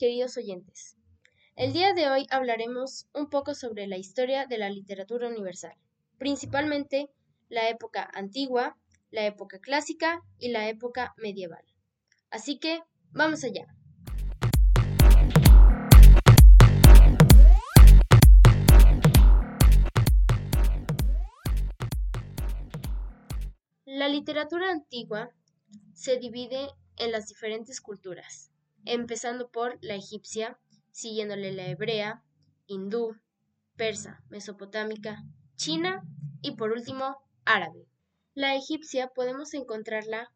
queridos oyentes. El día de hoy hablaremos un poco sobre la historia de la literatura universal, principalmente la época antigua, la época clásica y la época medieval. Así que, vamos allá. La literatura antigua se divide en las diferentes culturas, empezando por la egipcia, siguiéndole la hebrea, hindú, persa, mesopotámica, china y por último árabe. La egipcia podemos encontrarla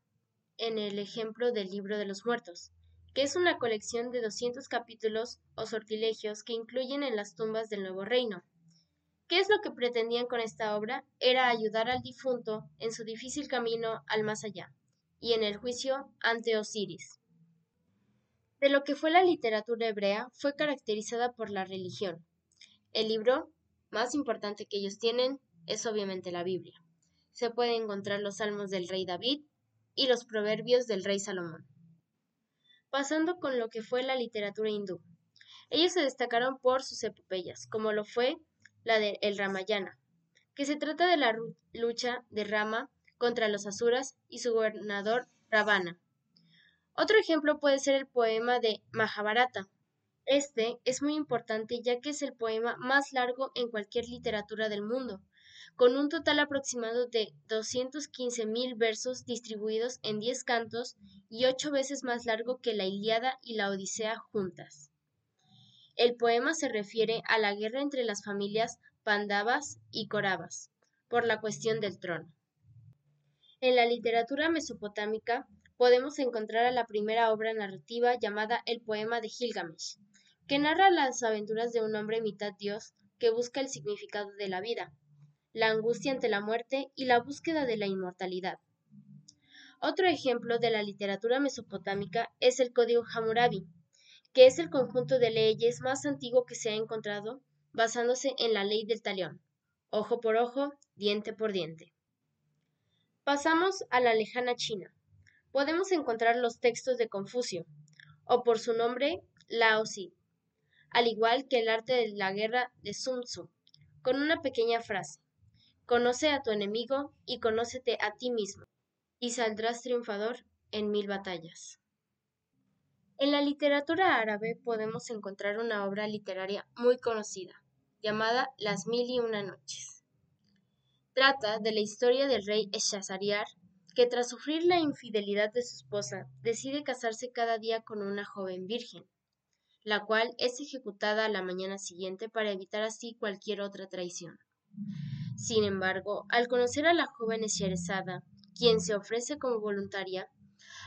en el ejemplo del libro de los muertos, que es una colección de 200 capítulos o sortilegios que incluyen en las tumbas del nuevo reino. ¿Qué es lo que pretendían con esta obra? Era ayudar al difunto en su difícil camino al más allá y en el juicio ante Osiris. De lo que fue la literatura hebrea fue caracterizada por la religión. El libro más importante que ellos tienen es obviamente la Biblia. Se pueden encontrar los salmos del rey David y los proverbios del rey Salomón. Pasando con lo que fue la literatura hindú. Ellos se destacaron por sus epopeyas, como lo fue la de El Ramayana, que se trata de la lucha de Rama contra los asuras y su gobernador Ravana. Otro ejemplo puede ser el poema de Mahabharata. Este es muy importante ya que es el poema más largo en cualquier literatura del mundo, con un total aproximado de 215.000 versos distribuidos en 10 cantos y ocho veces más largo que la Ilíada y la Odisea juntas. El poema se refiere a la guerra entre las familias Pandavas y Koravas por la cuestión del trono. En la literatura mesopotámica podemos encontrar a la primera obra narrativa llamada El poema de Gilgamesh, que narra las aventuras de un hombre mitad dios que busca el significado de la vida, la angustia ante la muerte y la búsqueda de la inmortalidad. Otro ejemplo de la literatura mesopotámica es el Código Hammurabi, que es el conjunto de leyes más antiguo que se ha encontrado basándose en la ley del talión, ojo por ojo, diente por diente. Pasamos a la lejana China. Podemos encontrar los textos de Confucio, o por su nombre, Lao Tzu, al igual que el arte de la guerra de Sun Tzu, con una pequeña frase. Conoce a tu enemigo y conócete a ti mismo, y saldrás triunfador en mil batallas. En la literatura árabe podemos encontrar una obra literaria muy conocida, llamada Las Mil y Una Noches. Trata de la historia del rey Eshazariar, que tras sufrir la infidelidad de su esposa, decide casarse cada día con una joven virgen, la cual es ejecutada a la mañana siguiente para evitar así cualquier otra traición. Sin embargo, al conocer a la joven Esherazada, quien se ofrece como voluntaria,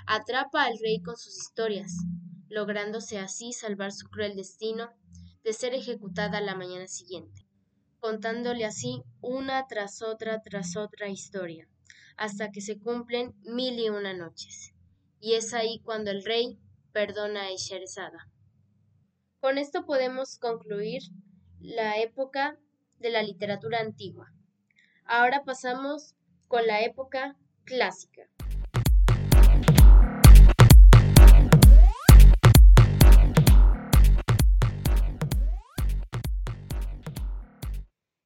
atrapa al rey con sus historias, lográndose así salvar su cruel destino de ser ejecutada la mañana siguiente, contándole así una tras otra tras otra historia, hasta que se cumplen mil y una noches. Y es ahí cuando el rey perdona a Esherazada. Con esto podemos concluir la época de la literatura antigua. Ahora pasamos con la época clásica.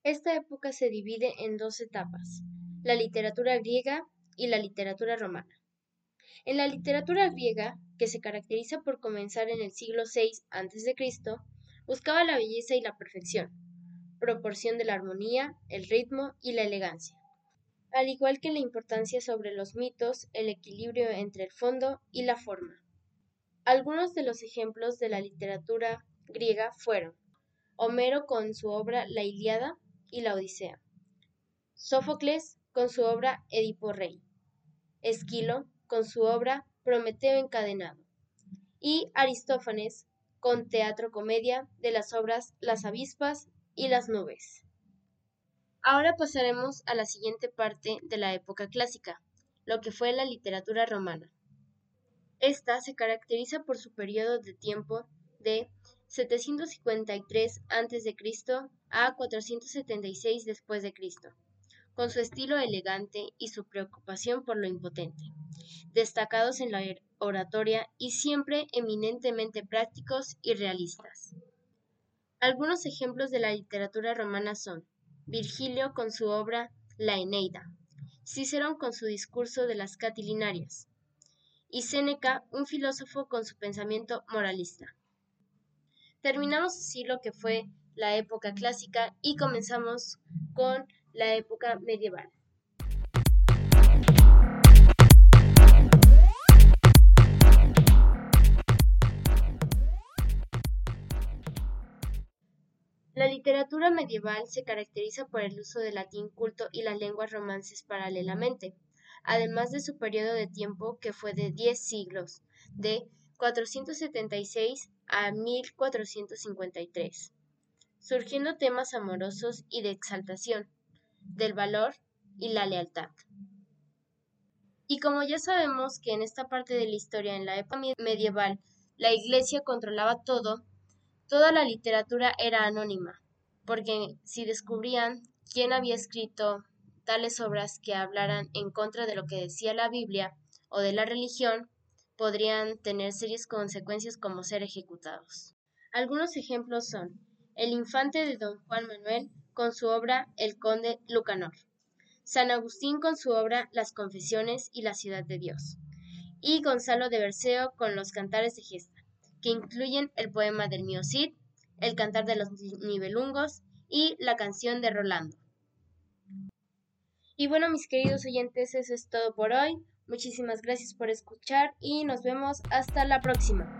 Esta época se divide en dos etapas, la literatura griega y la literatura romana. En la literatura griega, que se caracteriza por comenzar en el siglo VI a.C., buscaba la belleza y la perfección, proporción de la armonía, el ritmo y la elegancia, al igual que la importancia sobre los mitos, el equilibrio entre el fondo y la forma. Algunos de los ejemplos de la literatura griega fueron Homero con su obra La Ilíada, y la Odisea. Sófocles con su obra Edipo Rey. Esquilo con su obra Prometeo encadenado. Y Aristófanes con teatro comedia de las obras Las avispas y las nubes. Ahora pasaremos a la siguiente parte de la época clásica, lo que fue la literatura romana. Esta se caracteriza por su periodo de tiempo de 753 a.C. a 476 después de Cristo, con su estilo elegante y su preocupación por lo impotente, destacados en la oratoria y siempre eminentemente prácticos y realistas. Algunos ejemplos de la literatura romana son Virgilio con su obra La Eneida, Cicerón con su discurso de las Catilinarias, y Séneca, un filósofo con su pensamiento moralista. Terminamos así lo que fue la época clásica y comenzamos con la época medieval. La literatura medieval se caracteriza por el uso del latín culto y las lenguas romances paralelamente, además de su periodo de tiempo que fue de 10 siglos, de 476 a 1453, surgiendo temas amorosos y de exaltación, del valor y la lealtad. Y como ya sabemos que en esta parte de la historia, en la época medieval, la Iglesia controlaba todo, toda la literatura era anónima, porque si descubrían quién había escrito tales obras que hablaran en contra de lo que decía la Biblia o de la religión, podrían tener serias consecuencias como ser ejecutados. Algunos ejemplos son el infante de don Juan Manuel con su obra El conde Lucanor, San Agustín con su obra Las Confesiones y la Ciudad de Dios, y Gonzalo de Berceo con los Cantares de Gesta, que incluyen el poema del Mío Cid, el Cantar de los Nibelungos y la canción de Rolando. Y bueno, mis queridos oyentes, eso es todo por hoy. Muchísimas gracias por escuchar y nos vemos hasta la próxima.